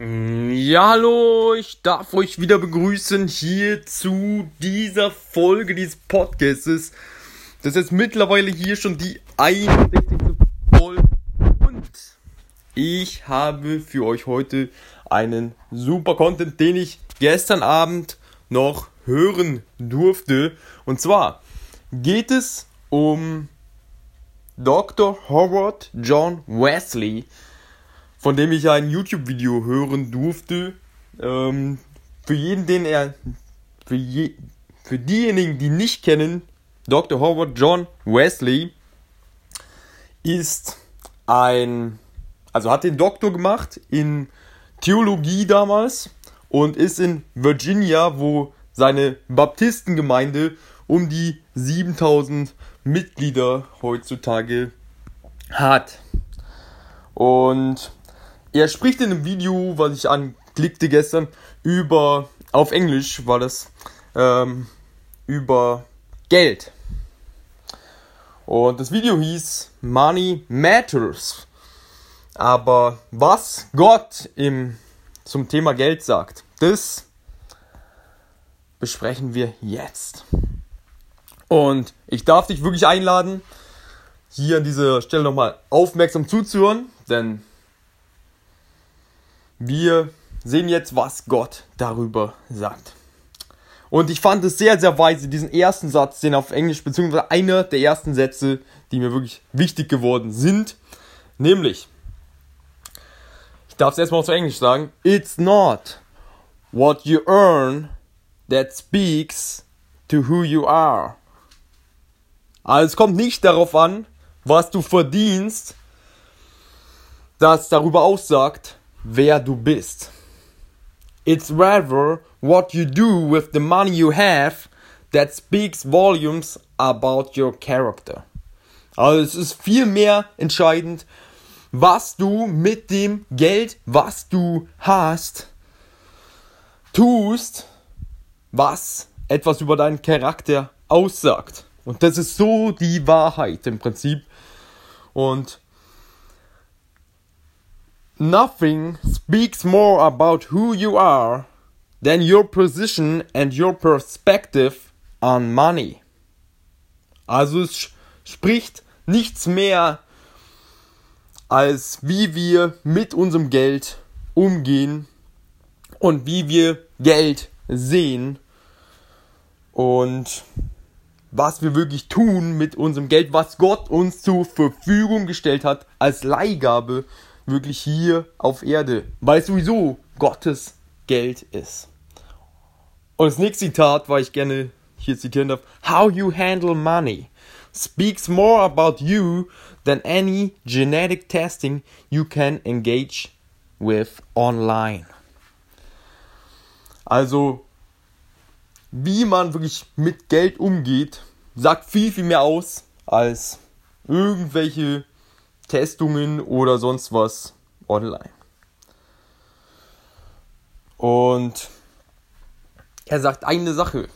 Ja, hallo, ich darf euch wieder begrüßen hier zu dieser Folge dieses Podcasts. Das ist mittlerweile hier schon die 61. Folge und ich habe für euch heute einen super Content, den ich gestern Abend noch hören durfte. Und zwar geht es um Dr. Howard John Wesley von dem ich ein YouTube-Video hören durfte. Ähm, für jeden, den er, für, je, für diejenigen, die nicht kennen, Dr. Howard John Wesley ist ein, also hat den Doktor gemacht in Theologie damals und ist in Virginia, wo seine Baptistengemeinde um die 7000 Mitglieder heutzutage hat. Und er spricht in einem Video, was ich anklickte gestern, über, auf Englisch war das, ähm, über Geld. Und das Video hieß Money Matters. Aber was Gott im, zum Thema Geld sagt, das besprechen wir jetzt. Und ich darf dich wirklich einladen, hier an dieser Stelle nochmal aufmerksam zuzuhören, denn wir sehen jetzt, was Gott darüber sagt. Und ich fand es sehr, sehr weise, diesen ersten Satz, den auf Englisch, beziehungsweise einer der ersten Sätze, die mir wirklich wichtig geworden sind. Nämlich, ich darf es erstmal auf Englisch sagen, It's not what you earn that speaks to who you are. Also es kommt nicht darauf an, was du verdienst, das darüber aussagt, wer du bist. It's rather what you do with the money you have that speaks volumes about your character. Also es ist viel mehr entscheidend, was du mit dem Geld, was du hast, tust, was etwas über deinen Charakter aussagt. Und das ist so die Wahrheit im Prinzip. Und Nothing speaks more about who you are than your position and your perspective on money. Also es spricht nichts mehr als wie wir mit unserem Geld umgehen und wie wir Geld sehen und was wir wirklich tun mit unserem Geld, was Gott uns zur Verfügung gestellt hat als Leihgabe wirklich hier auf Erde, weil es sowieso Gottes Geld ist. Und das nächste Zitat, weil ich gerne hier zitieren darf, How you handle money speaks more about you than any genetic testing you can engage with online. Also, wie man wirklich mit Geld umgeht, sagt viel, viel mehr aus als irgendwelche Testungen oder sonst was online. Und er sagt eine Sache.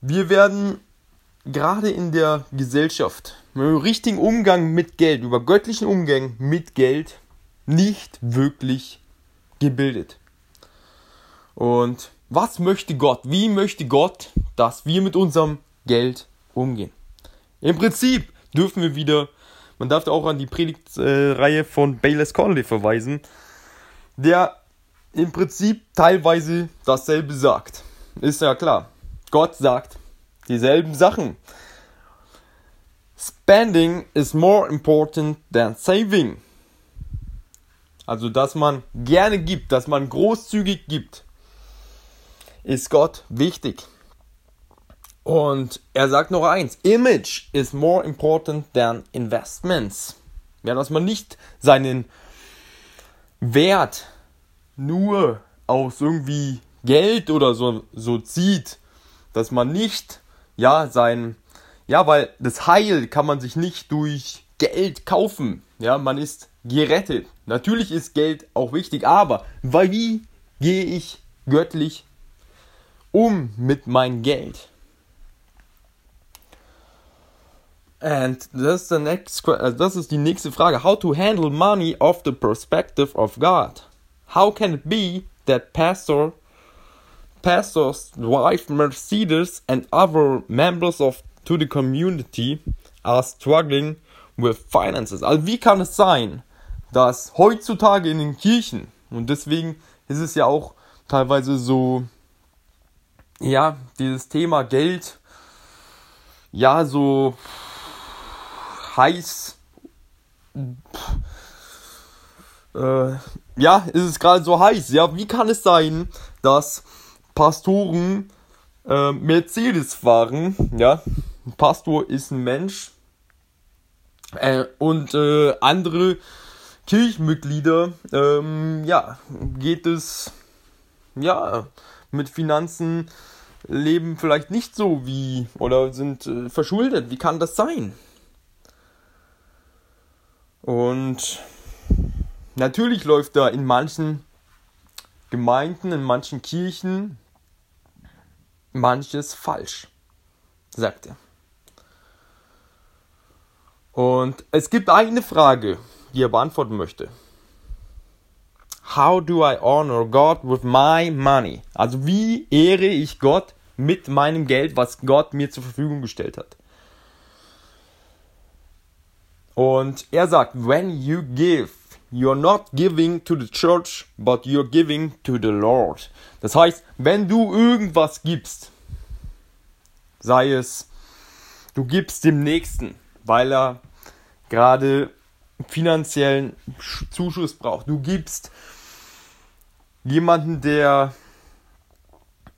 Wir werden gerade in der Gesellschaft mit dem richtigen Umgang mit Geld, über göttlichen Umgang mit Geld, nicht wirklich gebildet. Und was möchte Gott? Wie möchte Gott, dass wir mit unserem Geld umgehen? Im Prinzip dürfen wir wieder, man darf auch an die Predigtreihe von Bayless Conley verweisen, der im Prinzip teilweise dasselbe sagt. Ist ja klar. Gott sagt dieselben Sachen. Spending is more important than saving. Also, dass man gerne gibt, dass man großzügig gibt, ist Gott wichtig. Und er sagt noch eins: Image is more important than investments. Ja, dass man nicht seinen Wert nur aus irgendwie Geld oder so, so zieht, dass man nicht, ja, sein, ja, weil das Heil kann man sich nicht durch Geld kaufen. Ja, man ist gerettet. Natürlich ist Geld auch wichtig, aber weil wie gehe ich göttlich um mit meinem Geld? And that's the next, also das ist die nächste Frage. How to handle money of the perspective of God? How can it be that pastor, pastors, wife Mercedes, and other members of to the community are struggling with finances? Also wie kann es sein, dass heutzutage in den Kirchen und deswegen ist es ja auch teilweise so, ja, dieses Thema Geld, ja, so heiß. Äh, ja, ist es gerade so heiß. Ja, wie kann es sein, dass Pastoren äh, Mercedes fahren? Ja, ein Pastor ist ein Mensch. Äh, und äh, andere Kirchenmitglieder, ähm, ja, geht es, ja, mit Finanzen leben vielleicht nicht so wie oder sind äh, verschuldet. Wie kann das sein? Und natürlich läuft da in manchen Gemeinden, in manchen Kirchen manches falsch, sagt er. Und es gibt eine Frage, die er beantworten möchte. How do I honor God with my money? Also wie ehre ich Gott mit meinem Geld, was Gott mir zur Verfügung gestellt hat? Und er sagt, when you give, you're not giving to the church, but you're giving to the Lord. Das heißt, wenn du irgendwas gibst, sei es, du gibst dem Nächsten, weil er gerade finanziellen Zuschuss braucht. Du gibst jemanden, der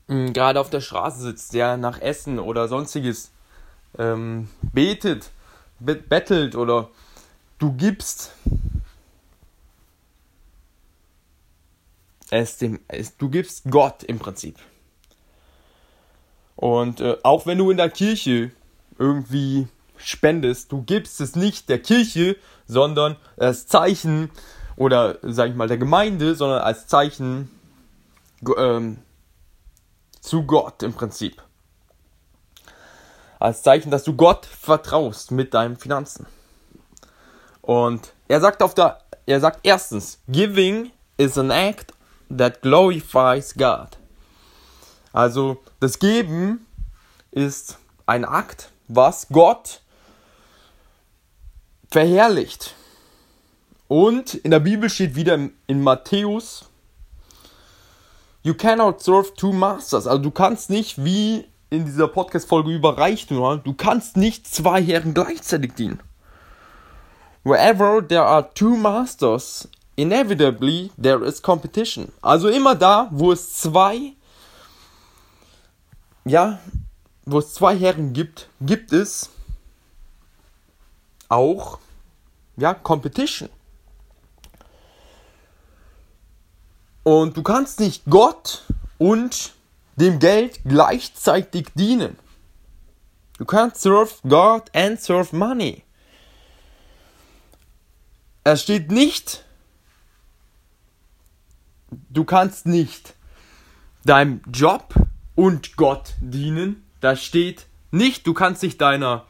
hm, gerade auf der Straße sitzt, der nach Essen oder sonstiges ähm, betet bettelt oder du gibst es dem, es, du gibst Gott im Prinzip. Und äh, auch wenn du in der Kirche irgendwie spendest, du gibst es nicht der Kirche, sondern als Zeichen oder sag ich mal der Gemeinde, sondern als Zeichen ähm, zu Gott im Prinzip als Zeichen, dass du Gott vertraust mit deinen Finanzen. Und er sagt auf der, er sagt erstens, giving is an act that glorifies God. Also das Geben ist ein Akt, was Gott verherrlicht. Und in der Bibel steht wieder in Matthäus, you cannot serve two masters. Also du kannst nicht wie in dieser Podcast-Folge überreicht nur, du kannst nicht zwei Herren gleichzeitig dienen. Wherever there are two masters, inevitably there is competition. Also immer da, wo es zwei, ja, wo es zwei Herren gibt, gibt es auch, ja, Competition. Und du kannst nicht Gott und dem Geld gleichzeitig dienen. You can't serve God and serve money. Es steht nicht, du kannst nicht deinem Job und Gott dienen. Da steht nicht, du kannst nicht deiner,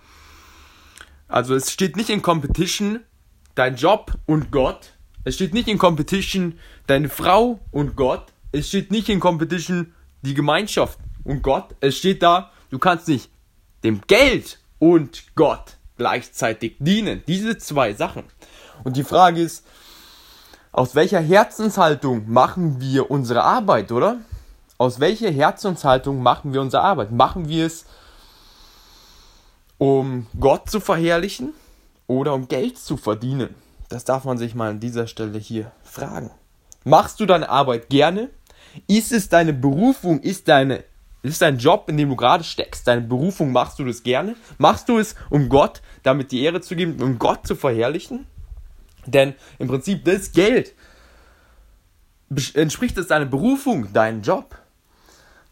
also es steht nicht in Competition dein Job und Gott. Es steht nicht in Competition deine Frau und Gott. Es steht nicht in Competition die Gemeinschaft und Gott. Es steht da, du kannst nicht dem Geld und Gott gleichzeitig dienen. Diese zwei Sachen. Und die Frage ist, aus welcher Herzenshaltung machen wir unsere Arbeit, oder? Aus welcher Herzenshaltung machen wir unsere Arbeit? Machen wir es, um Gott zu verherrlichen oder um Geld zu verdienen? Das darf man sich mal an dieser Stelle hier fragen. Machst du deine Arbeit gerne ist es deine Berufung, ist deine ist dein Job, in dem du gerade steckst, deine Berufung, machst du das gerne? Machst du es, um Gott damit die Ehre zu geben, um Gott zu verherrlichen? Denn im Prinzip das Geld entspricht es deiner Berufung, deinem Job.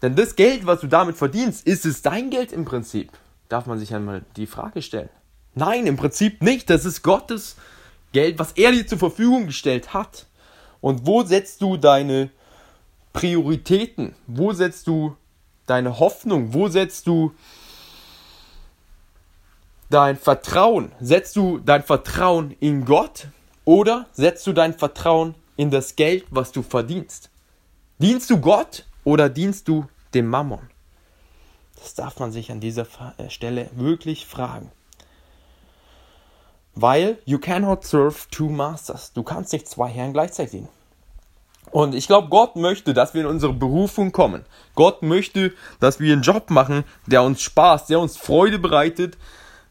Denn das Geld, was du damit verdienst, ist es dein Geld im Prinzip? Darf man sich einmal die Frage stellen. Nein, im Prinzip nicht. Das ist Gottes Geld, was er dir zur Verfügung gestellt hat. Und wo setzt du deine Prioritäten? Wo setzt du deine Hoffnung? Wo setzt du dein Vertrauen, setzt du dein Vertrauen in Gott oder setzt du dein Vertrauen in das Geld, was du verdienst? Dienst du Gott oder dienst du dem Mammon? Das darf man sich an dieser äh, Stelle wirklich fragen. Weil you cannot serve two masters. Du kannst nicht zwei Herren gleichzeitig dienen. Und ich glaube, Gott möchte, dass wir in unsere Berufung kommen. Gott möchte, dass wir einen Job machen, der uns Spaß, der uns Freude bereitet,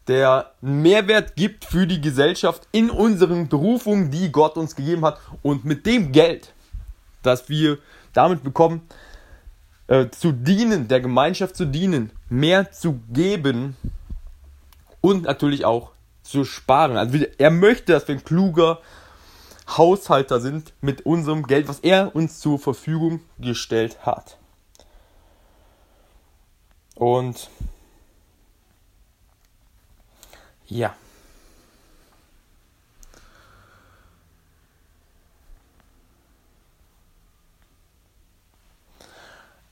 der Mehrwert gibt für die Gesellschaft in unseren Berufungen, die Gott uns gegeben hat. Und mit dem Geld, das wir damit bekommen, äh, zu dienen, der Gemeinschaft zu dienen, mehr zu geben und natürlich auch zu sparen. Also er möchte, dass wir ein kluger Haushalter sind mit unserem Geld, was er uns zur Verfügung gestellt hat. Und ja.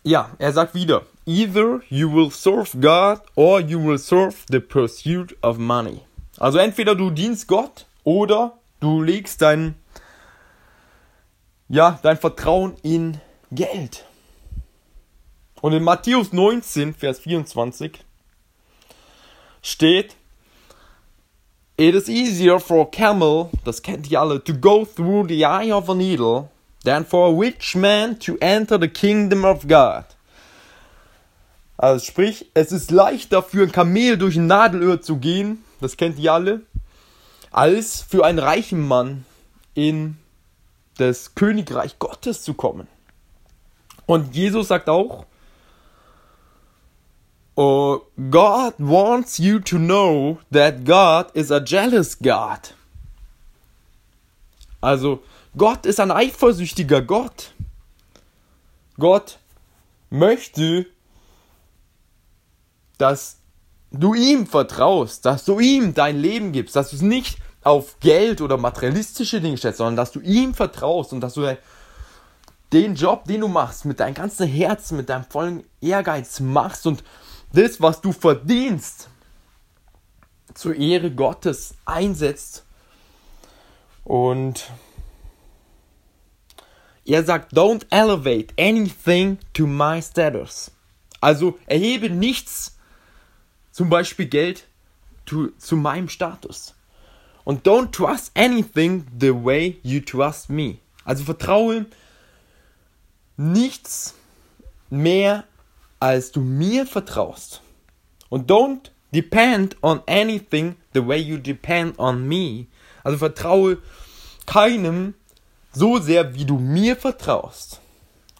Ja, er sagt wieder, either you will serve God or you will serve the pursuit of money. Also entweder du dienst Gott oder du legst dein, ja, dein Vertrauen in Geld. Und in Matthäus 19, Vers 24 steht, It is easier for a camel, das kennt ihr alle, to go through the eye of a needle than for a rich man to enter the kingdom of God. Also sprich, es ist leichter für ein Kamel durch ein Nadelöhr zu gehen, das kennt ihr alle, als für einen reichen Mann in das Königreich Gottes zu kommen. Und Jesus sagt auch, oh, God wants you to know that God is a jealous God. Also, Gott ist ein eifersüchtiger Gott. Gott möchte, dass du ihm vertraust, dass du ihm dein Leben gibst, dass du es nicht auf Geld oder materialistische Dinge stellst, sondern dass du ihm vertraust und dass du den Job, den du machst, mit deinem ganzen Herzen, mit deinem vollen Ehrgeiz machst und das, was du verdienst, zur Ehre Gottes einsetzt. Und er sagt, don't elevate anything to my status. Also erhebe nichts zum Beispiel Geld zu, zu meinem Status. Und don't trust anything the way you trust me. Also vertraue nichts mehr, als du mir vertraust. Und don't depend on anything the way you depend on me. Also vertraue keinem so sehr, wie du mir vertraust.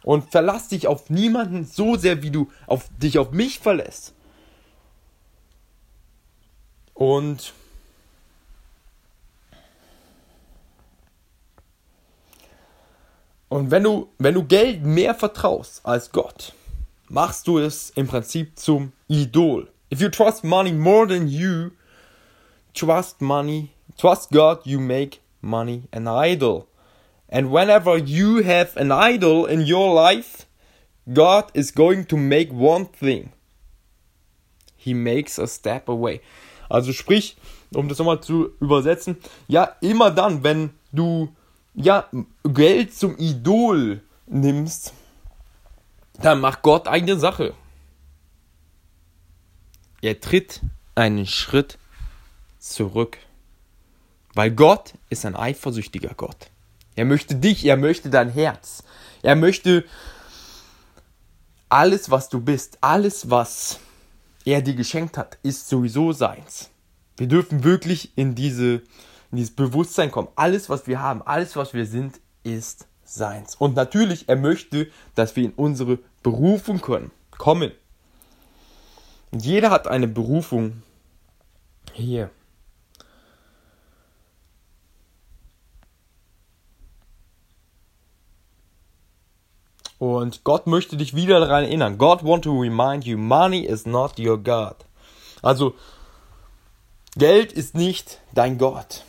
Und verlass dich auf niemanden so sehr, wie du auf dich auf mich verlässt. Und Und wenn du, wenn du Geld mehr vertraust als Gott, machst du es im Prinzip zum Idol. If you trust money more than you trust money, trust God, you make money an idol. And whenever you have an idol in your life, God is going to make one thing. He makes a step away. Also sprich, um das nochmal zu übersetzen, ja, immer dann, wenn du ja Geld zum Idol nimmst, dann macht Gott eine Sache. Er tritt einen Schritt zurück. Weil Gott ist ein eifersüchtiger Gott. Er möchte dich, er möchte dein Herz. Er möchte alles, was du bist, alles, was er dir geschenkt hat, ist sowieso seins. Wir dürfen wirklich in, diese, in dieses Bewusstsein kommen. Alles, was wir haben, alles, was wir sind, ist seins. Und natürlich, er möchte, dass wir in unsere Berufung können, kommen. Und jeder hat eine Berufung hier. Und Gott möchte dich wieder daran erinnern. God want to remind you, money is not your God. Also, Geld ist nicht dein Gott.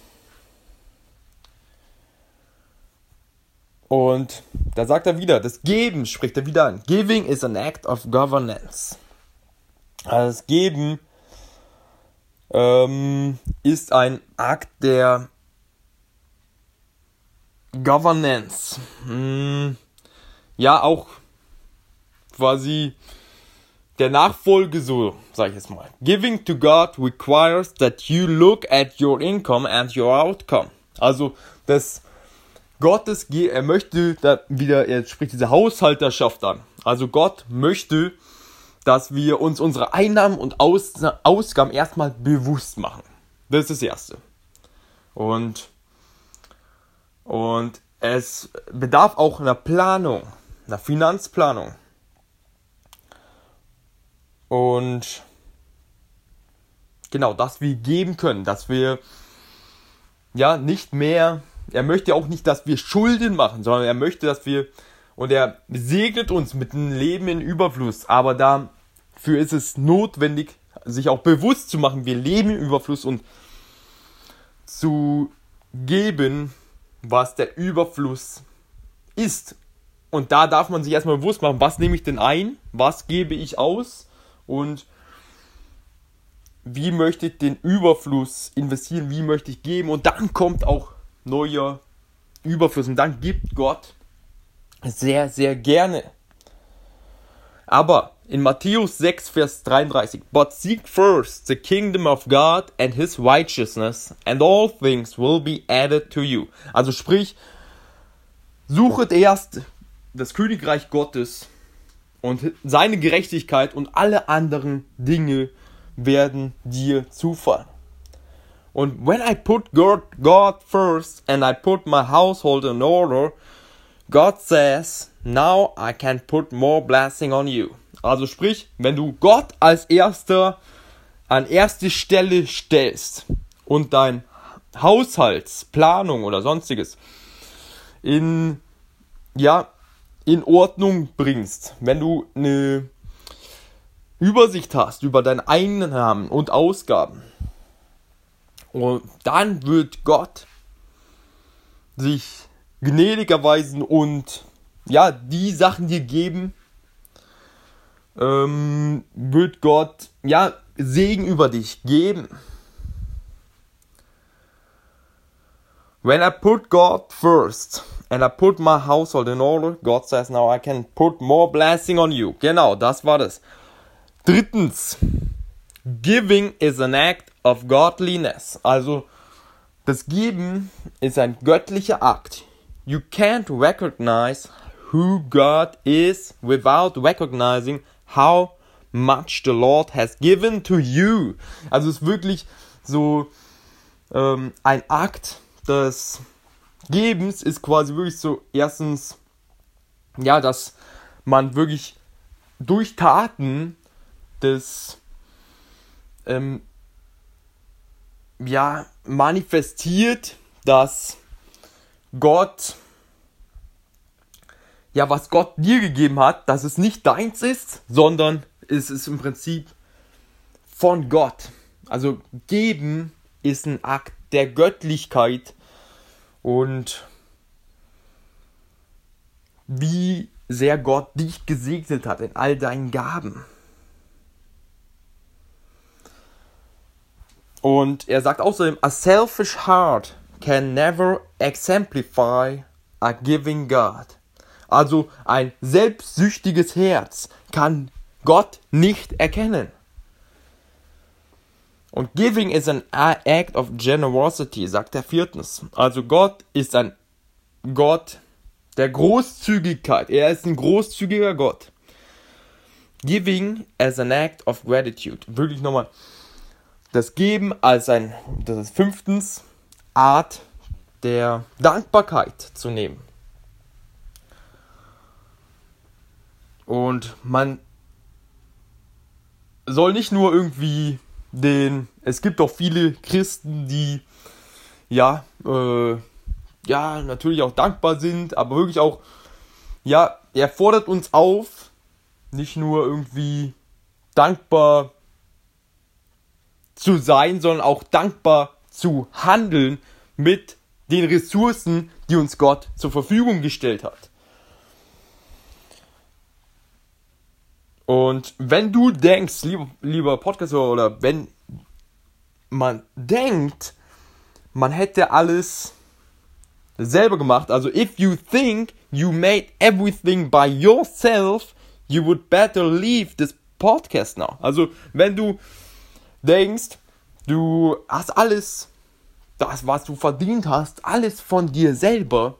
Und da sagt er wieder, das Geben spricht er wieder an. Giving is an act of governance. Also das Geben ähm, ist ein Akt der Governance. Hm, ja, auch quasi der Nachfolge so, sag ich jetzt mal. Giving to God requires that you look at your income and your outcome. Also, das Gottes, er möchte da wieder, er spricht diese Haushalterschaft an. Also Gott möchte, dass wir uns unsere Einnahmen und Aus Ausgaben erstmal bewusst machen. Das ist das Erste. Und, und es bedarf auch einer Planung, einer Finanzplanung. Und genau, dass wir geben können, dass wir ja nicht mehr, er möchte auch nicht, dass wir Schulden machen, sondern er möchte, dass wir, und er segnet uns mit einem Leben in Überfluss, aber dafür ist es notwendig, sich auch bewusst zu machen, wir leben im Überfluss und zu geben, was der Überfluss ist. Und da darf man sich erstmal bewusst machen, was nehme ich denn ein, was gebe ich aus und wie möchte ich den Überfluss investieren, wie möchte ich geben und dann kommt auch neuer Überfluss und dann gibt Gott sehr, sehr gerne. Aber in Matthäus 6, Vers 33, But seek first the kingdom of God and his righteousness, and all things will be added to you. Also sprich, suchet erst das Königreich Gottes und seine Gerechtigkeit und alle anderen Dinge werden dir zufallen. Und when I put God, God first and I put my household in order, God says, now I can put more blessing on you. Also sprich, wenn du Gott als erster an erste Stelle stellst und dein Haushaltsplanung oder sonstiges in ja in Ordnung bringst, wenn du eine Übersicht hast über deine Einnahmen und Ausgaben, und dann wird Gott sich gnädig erweisen und ja, die Sachen dir geben, ähm, wird Gott ja Segen über dich geben. When I put God first and I put my household in order, God says now I can put more blessing on you. Genau, das war das. Drittens, giving is an act of godliness. Also, das Geben ist ein göttlicher Akt. You can't recognize who God is without recognizing how much the Lord has given to you. Also es ist wirklich so ähm, ein Akt des Gebens ist quasi wirklich so erstens ja, dass man wirklich durch Taten des ähm, ja manifestiert, dass Gott ja, was Gott dir gegeben hat, dass es nicht deins ist, sondern es ist im Prinzip von Gott. Also geben ist ein Akt der Göttlichkeit und wie sehr Gott dich gesegnet hat in all deinen Gaben. Und er sagt außerdem, a selfish heart can never exemplify a giving God. Also ein selbstsüchtiges Herz kann Gott nicht erkennen. Und giving is an act of generosity, sagt er viertens. Also Gott ist ein Gott der Großzügigkeit. Er ist ein großzügiger Gott. Giving as an act of gratitude. Wirklich nochmal. Das Geben als ein, das ist fünftens, Art der Dankbarkeit zu nehmen. Und man soll nicht nur irgendwie den. Es gibt auch viele Christen, die ja, äh, ja, natürlich auch dankbar sind, aber wirklich auch, ja, er fordert uns auf, nicht nur irgendwie dankbar zu sein, sondern auch dankbar zu handeln mit den Ressourcen, die uns Gott zur Verfügung gestellt hat. Und wenn du denkst, lieber, lieber Podcaster, oder wenn man denkt, man hätte alles selber gemacht. Also, if you think you made everything by yourself, you would better leave this podcast now. Also, wenn du denkst, du hast alles, das, was du verdient hast, alles von dir selber,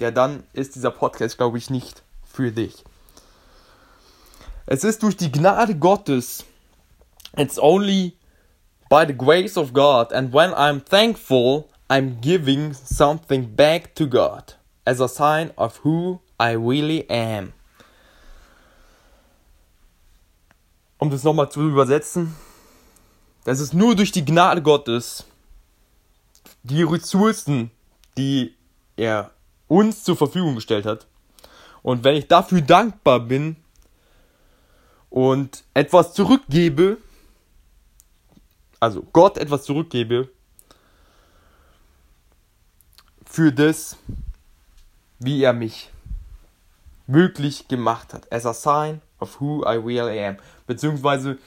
ja, dann ist dieser Podcast, glaube ich, nicht für dich. Es ist durch die Gnade Gottes. It's only by the grace of God. And when I'm thankful, I'm giving something back to God as a sign of who I really am. Um das nochmal zu übersetzen, das ist nur durch die Gnade Gottes, die Ressourcen, die er uns zur Verfügung gestellt hat. Und wenn ich dafür dankbar bin und etwas zurückgebe, also Gott etwas zurückgebe, für das, wie er mich wirklich gemacht hat. As a sign of who I really am. Beziehungsweise,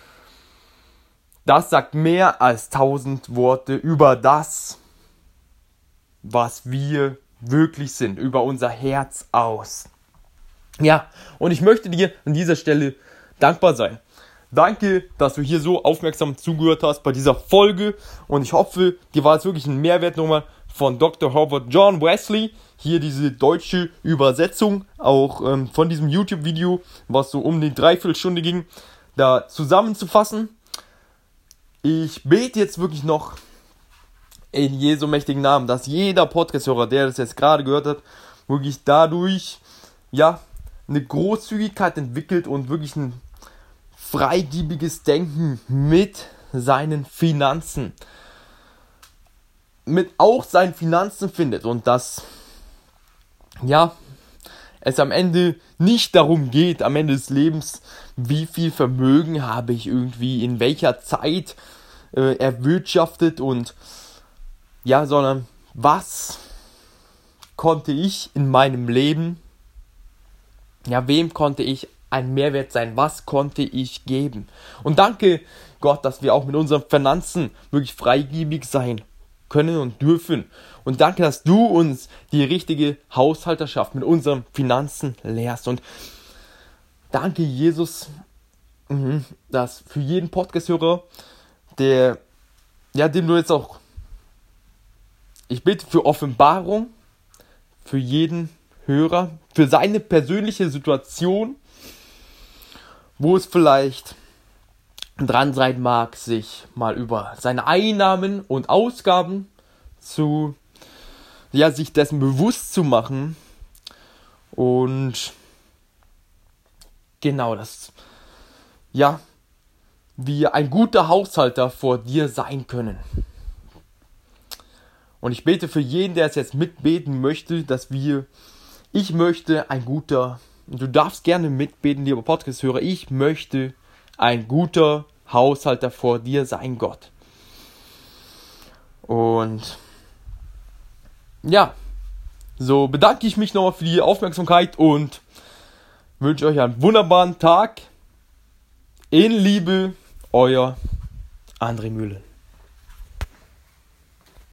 das sagt mehr als tausend Worte über das, was wir wirklich sind, über unser Herz aus. Ja, und ich möchte dir an dieser Stelle dankbar sein. Danke, dass du hier so aufmerksam zugehört hast bei dieser Folge und ich hoffe, dir war es wirklich ein Mehrwert nochmal von Dr. Howard John Wesley. Hier diese deutsche Übersetzung auch ähm, von diesem YouTube-Video, was so um die Dreiviertelstunde ging, da zusammenzufassen. Ich bete jetzt wirklich noch in Jesu mächtigen Namen, dass jeder Podcast-Hörer, der das jetzt gerade gehört hat, wirklich dadurch, ja, eine Großzügigkeit entwickelt und wirklich ein freigiebiges Denken mit seinen Finanzen, mit auch seinen Finanzen findet und dass, ja, es am Ende nicht darum geht, am Ende des Lebens, wie viel Vermögen habe ich irgendwie, in welcher Zeit äh, erwirtschaftet und ja, sondern was konnte ich in meinem Leben, ja, wem konnte ich ein Mehrwert sein? Was konnte ich geben? Und danke Gott, dass wir auch mit unseren Finanzen wirklich freigebig sein können und dürfen. Und danke, dass du uns die richtige Haushalterschaft mit unseren Finanzen lehrst. Und danke, Jesus, mhm, dass für jeden Podcast-Hörer, der, ja, dem du jetzt auch ich bitte für Offenbarung für jeden Hörer, für seine persönliche Situation, wo es vielleicht dran sein mag, sich mal über seine Einnahmen und Ausgaben zu, ja, sich dessen bewusst zu machen und genau das, ja, wie ein guter Haushalter vor dir sein können. Und ich bete für jeden, der es jetzt mitbeten möchte, dass wir, ich möchte ein guter, du darfst gerne mitbeten, lieber Podcast-Hörer, ich möchte ein guter Haushalter vor dir sein, Gott. Und ja, so bedanke ich mich nochmal für die Aufmerksamkeit und wünsche euch einen wunderbaren Tag. In Liebe, euer André Mühle.